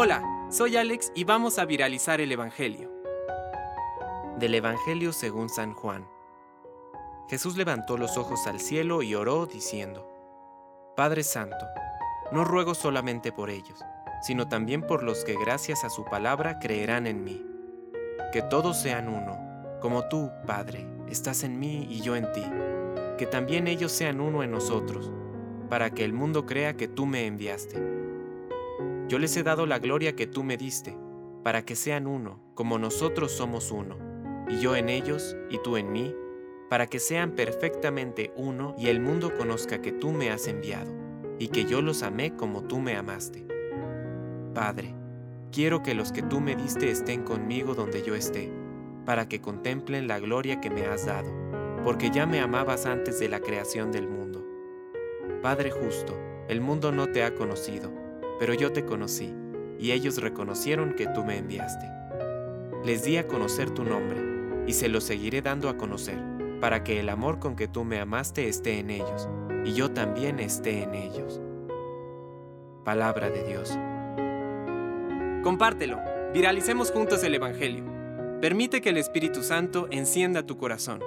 Hola, soy Alex y vamos a viralizar el Evangelio. Del Evangelio según San Juan. Jesús levantó los ojos al cielo y oró diciendo, Padre Santo, no ruego solamente por ellos, sino también por los que gracias a su palabra creerán en mí. Que todos sean uno, como tú, Padre, estás en mí y yo en ti. Que también ellos sean uno en nosotros, para que el mundo crea que tú me enviaste. Yo les he dado la gloria que tú me diste, para que sean uno, como nosotros somos uno, y yo en ellos y tú en mí, para que sean perfectamente uno y el mundo conozca que tú me has enviado, y que yo los amé como tú me amaste. Padre, quiero que los que tú me diste estén conmigo donde yo esté, para que contemplen la gloria que me has dado, porque ya me amabas antes de la creación del mundo. Padre justo, el mundo no te ha conocido, pero yo te conocí, y ellos reconocieron que tú me enviaste. Les di a conocer tu nombre, y se lo seguiré dando a conocer, para que el amor con que tú me amaste esté en ellos, y yo también esté en ellos. Palabra de Dios. Compártelo, viralicemos juntos el Evangelio. Permite que el Espíritu Santo encienda tu corazón.